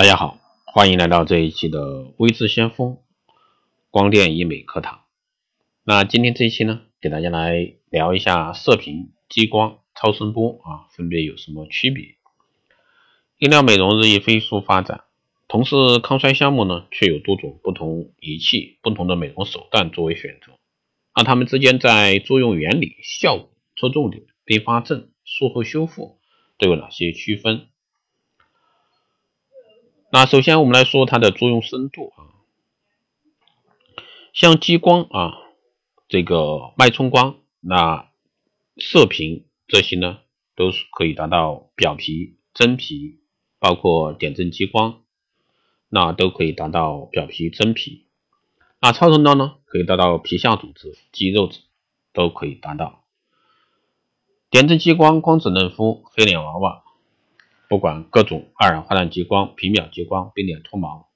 大家好，欢迎来到这一期的微智先锋光电医美课堂。那今天这一期呢，给大家来聊一下射频、激光、超声波啊，分别有什么区别？医疗美容日益飞速发展，同是抗衰项目呢，却有多种不同仪器、不同的美容手段作为选择。那它们之间在作用原理、效果、侧重点、并发症、术后修复都有哪些区分？那首先我们来说它的作用深度啊，像激光啊，这个脉冲光、那射频这些呢，都是可以达到表皮、真皮。包括点阵激光，那都可以达到表皮真皮。那超声刀呢，可以达到皮下组织、肌肉质，都可以达到。点阵激光、光子嫩肤、黑脸娃娃，不管各种二氧化碳激光、皮秒激光、冰点脱毛，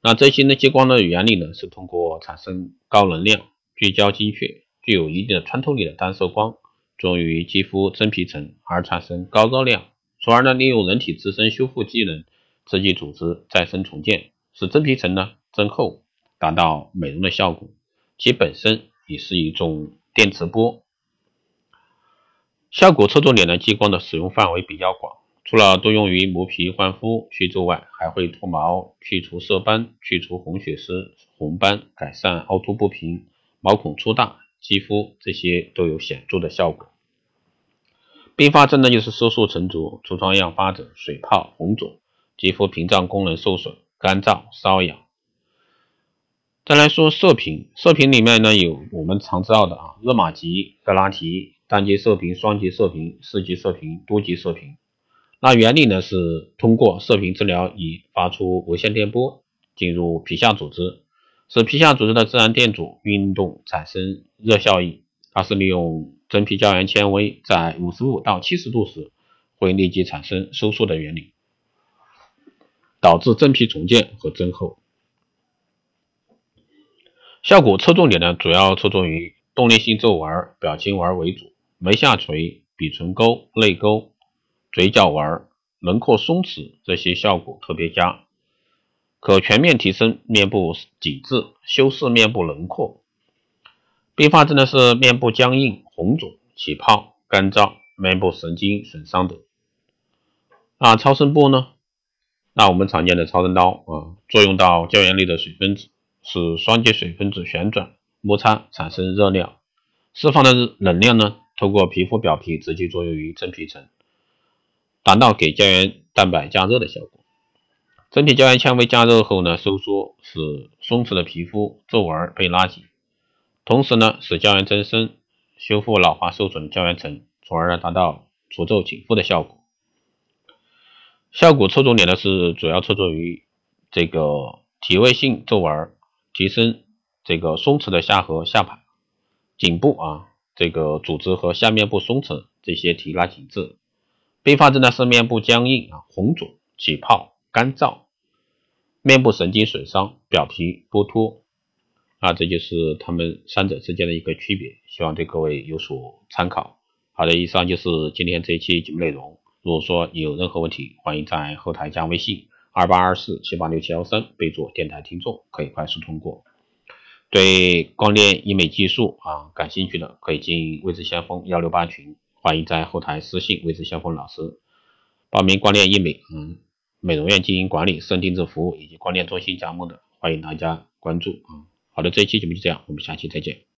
那这些呢激光的原理呢，是通过产生高能量、聚焦精确、具有一定的穿透力的单色光，作用于肌肤真皮层而产生高热量。从而呢，利用人体自身修复机能，刺激组织再生重建，使真皮层呢增厚，达到美容的效果。其本身也是一种电磁波。效果侧重点的激光的使用范围比较广，除了多用于磨皮焕肤去皱外，还会脱毛、去除色斑、去除红血丝、红斑、改善凹凸不平、毛孔粗大、肌肤这些都有显著的效果。并发症呢，就是色素沉着、痤疮样发疹、水泡、红肿、肌肤屏障功能受损、干燥、瘙痒。再来说射频，射频里面呢有我们常知道的啊，热玛吉、格拉提、单极射频、双极射频、四极射频、多极射频。那原理呢是通过射频治疗以发出无线电波进入皮下组织，使皮下组织的自然电阻运动产生热效应。它是利用真皮胶原纤维在五十五到七十度时会立即产生收缩的原理，导致真皮重建和增厚。效果侧重点呢，主要侧重于动力性皱纹、表情纹为主，眉下垂、鼻唇沟、泪沟、嘴角纹、轮廓松弛这些效果特别佳，可全面提升面部紧致，修饰面部轮廓。并发症呢是面部僵硬、红肿、起泡、干燥、面部神经损伤等。那超声波呢？那我们常见的超声刀啊，作用到胶原里的水分子，使双极水分子旋转摩擦产生热量，释放的能量呢，透过皮肤表皮直接作用于真皮层，达到给胶原蛋白加热的效果。整体胶原纤维加热后呢，收缩，使松弛的皮肤皱纹被拉紧。同时呢，使胶原增生，修复老化受损的胶原层，从而呢达到除皱紧肤的效果。效果侧重点呢是主要侧重于这个体位性皱纹，提升这个松弛的下颌、下巴、颈部啊这个组织和下面部松弛这些提拉紧致。并发症呢是面部僵硬啊、红肿、起泡、干燥、面部神经损伤、表皮剥脱。那这就是他们三者之间的一个区别，希望对各位有所参考。好的，以上就是今天这一期节目内容。如果说你有任何问题，欢迎在后台加微信二八二四七八六七幺三，备注电台听众，可以快速通过。对光电医美技术啊感兴趣的，可以进微智先锋幺六八群，欢迎在后台私信魏志肖峰老师报名光电医美，嗯，美容院经营管理、私人定制服务以及光电中心加盟的，欢迎大家关注啊。好的，这一期节目就这样，我们下期再见。